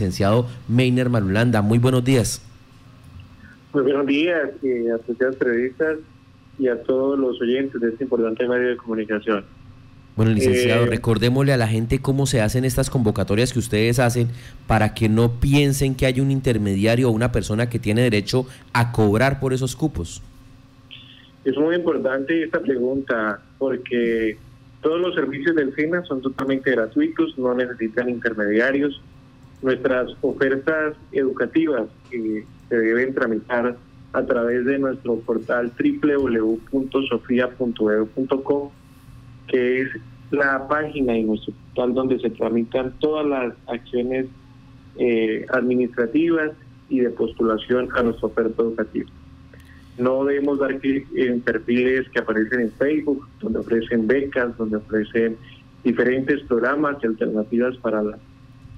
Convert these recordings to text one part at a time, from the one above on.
licenciado Meiner Marulanda. Muy buenos días. Muy buenos días a todos periodistas y a todos los oyentes de este importante medio de comunicación. Bueno, licenciado, eh, recordémosle a la gente cómo se hacen estas convocatorias que ustedes hacen para que no piensen que hay un intermediario o una persona que tiene derecho a cobrar por esos cupos. Es muy importante esta pregunta porque todos los servicios del SENA son totalmente gratuitos, no necesitan intermediarios. Nuestras ofertas educativas se deben tramitar a través de nuestro portal www.sofia.edu.com, que es la página y nuestro portal donde se tramitan todas las acciones eh, administrativas y de postulación a nuestra oferta educativa. No debemos dar clic en perfiles que aparecen en Facebook, donde ofrecen becas, donde ofrecen diferentes programas y alternativas para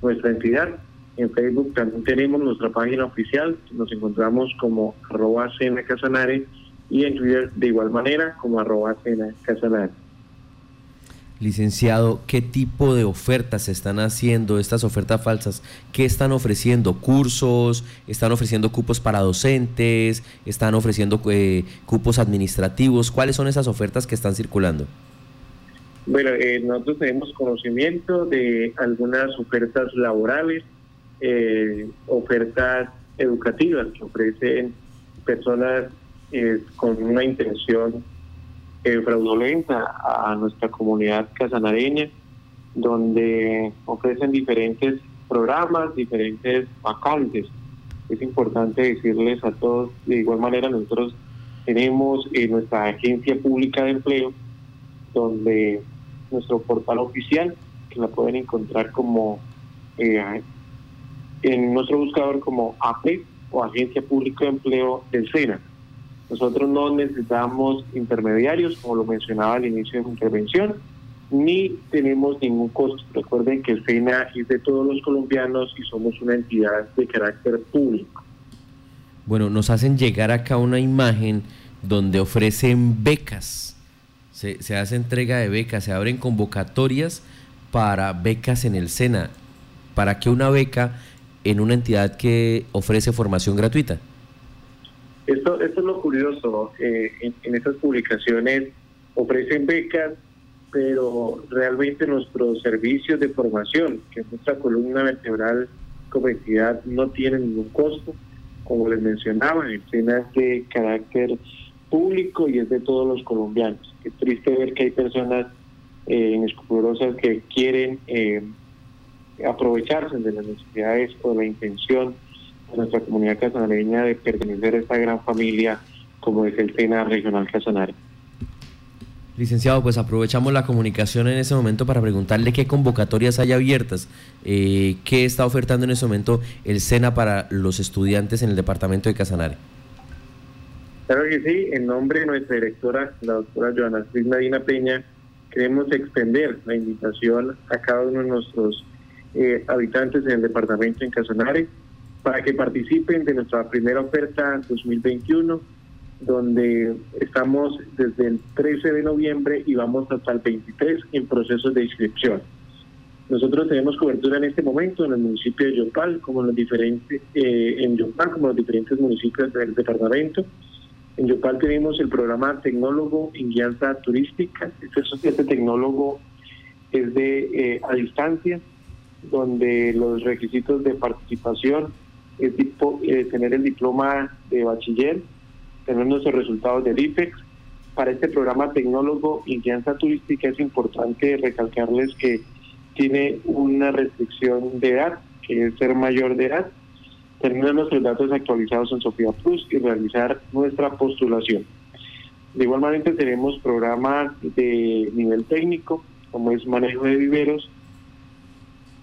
nuestra entidad. En Facebook también tenemos nuestra página oficial, nos encontramos como arroba Casanare y en Twitter de igual manera como arroba Casanare. Licenciado, ¿qué tipo de ofertas están haciendo, estas ofertas falsas? ¿Qué están ofreciendo? ¿Cursos? ¿Están ofreciendo cupos para docentes? ¿Están ofreciendo eh, cupos administrativos? ¿Cuáles son esas ofertas que están circulando? Bueno, eh, nosotros tenemos conocimiento de algunas ofertas laborales, eh, ofertas educativas que ofrecen personas con una intención eh, fraudulenta a nuestra comunidad casanareña, donde ofrecen diferentes programas, diferentes vacantes. Es importante decirles a todos, de igual manera nosotros tenemos eh, nuestra agencia pública de empleo, donde nuestro portal oficial, que la pueden encontrar como eh, en nuestro buscador como AP o Agencia Pública de Empleo del SENA. Nosotros no necesitamos intermediarios, como lo mencionaba al inicio de mi intervención, ni tenemos ningún costo. Recuerden que el SENA es de todos los colombianos y somos una entidad de carácter público. Bueno, nos hacen llegar acá una imagen donde ofrecen becas. Se, hace entrega de becas, se abren convocatorias para becas en el SENA. ¿Para qué una beca en una entidad que ofrece formación gratuita? Esto, esto es lo curioso, eh, en, en estas publicaciones ofrecen becas, pero realmente nuestros servicios de formación, que es nuestra columna vertebral como entidad, no tienen ningún costo. Como les mencionaba, el SENA es de carácter público y es de todos los colombianos. Es triste ver que hay personas eh, inescrupulosas que quieren eh, aprovecharse de las necesidades o la intención nuestra comunidad casanareña de pertenecer a esta gran familia como es el SENA Regional Casanare. Licenciado, pues aprovechamos la comunicación en ese momento para preguntarle qué convocatorias hay abiertas, eh, qué está ofertando en ese momento el SENA para los estudiantes en el departamento de Casanare. Claro que sí, en nombre de nuestra directora, la doctora Joana Cris Medina Peña, queremos extender la invitación a cada uno de nuestros eh, habitantes en el departamento en Casanare para que participen de nuestra primera oferta 2021, donde estamos desde el 13 de noviembre y vamos hasta el 23 en procesos de inscripción. Nosotros tenemos cobertura en este momento en el municipio de Yopal, como en los diferentes, eh, en Yopal, como los diferentes municipios del departamento. En Yopal tenemos el programa Tecnólogo en Guianza Turística. Este, este tecnólogo es de eh, a distancia, donde los requisitos de participación es tipo, eh, tener el diploma de bachiller, tener nuestros resultados del IPEX. Para este programa tecnólogo y guianza turística es importante recalcarles que tiene una restricción de edad, que es ser mayor de edad, tener nuestros datos actualizados en Sofía Plus y realizar nuestra postulación. De igual manera tenemos programas de nivel técnico, como es manejo de viveros,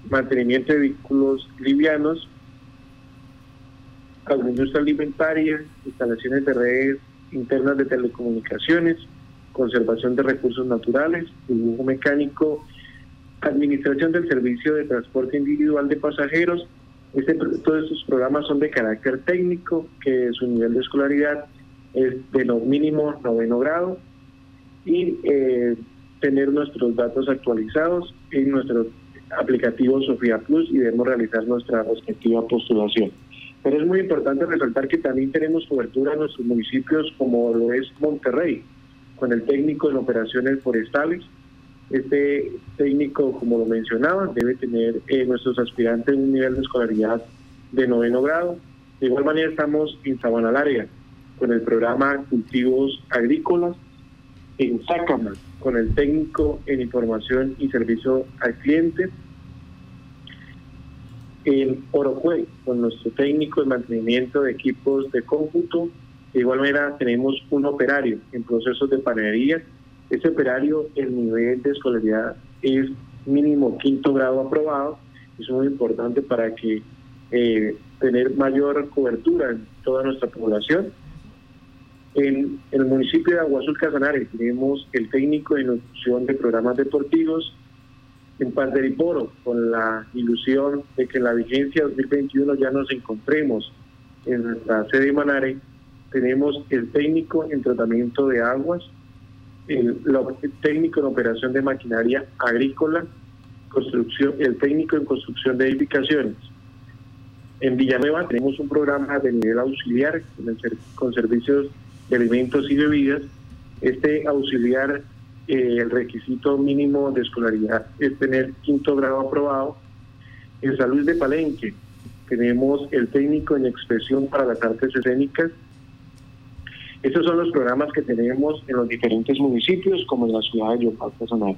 mantenimiento de vehículos livianos, agroindustria alimentaria, instalaciones de redes internas de telecomunicaciones, conservación de recursos naturales, dibujo mecánico, administración del servicio de transporte individual de pasajeros. Este, todos estos programas son de carácter técnico, que su nivel de escolaridad es de lo mínimo noveno grado y eh, tener nuestros datos actualizados en nuestro aplicativo Sofía Plus y debemos realizar nuestra respectiva postulación. Pero es muy importante resaltar que también tenemos cobertura en nuestros municipios como lo es Monterrey, con el técnico en operaciones forestales. Este técnico, como lo mencionaba, debe tener eh, nuestros aspirantes un nivel de escolaridad de noveno grado. De igual manera estamos en Sabana Larga, con el programa Cultivos Agrícolas, en Sácama, con el técnico en información y servicio al cliente, en Orocue, con nuestro técnico en mantenimiento de equipos de cómputo. De igual manera, tenemos un operario en procesos de panadería. Ese operario, el nivel de escolaridad es mínimo quinto grado aprobado. Es muy importante para que eh, tener mayor cobertura en toda nuestra población. En, el municipio de Aguazul Casanare tenemos el técnico de nutrición de programas deportivos, en Panderiporo, con la ilusión de que en la vigencia 2021 ya nos encontremos en nuestra sede de Manare, tenemos el técnico en tratamiento de aguas, el, técnico en operación de maquinaria agrícola, construcción, el técnico en construcción de edificaciones. En Villanueva tenemos un programa de nivel auxiliar con servicios de alimentos y bebidas. Este auxiliar eh, el requisito mínimo de escolaridad es tener quinto grado aprobado. En salud de Palenque tenemos el técnico en expresión para las artes escénicas. Estos son los programas que tenemos en los diferentes municipios, como en la ciudad de Yopal, Casanare.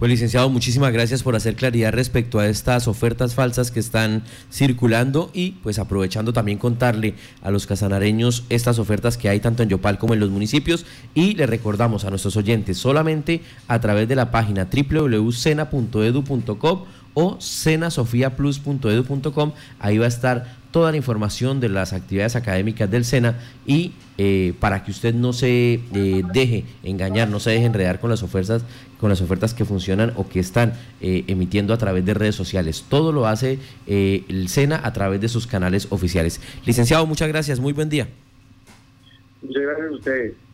Pues licenciado, muchísimas gracias por hacer claridad respecto a estas ofertas falsas que están circulando y pues aprovechando también contarle a los casanareños estas ofertas que hay tanto en Yopal como en los municipios y le recordamos a nuestros oyentes solamente a través de la página www.cena.edu.com o cenasofiaplus.edu.com. Ahí va a estar toda la información de las actividades académicas del SENA y eh, para que usted no se eh, deje engañar, no se deje enredar con las ofertas, con las ofertas que funcionan o que están eh, emitiendo a través de redes sociales. Todo lo hace el SENA a través de sus canales oficiales. Licenciado, muchas gracias, muy buen día. Muchas gracias a ustedes.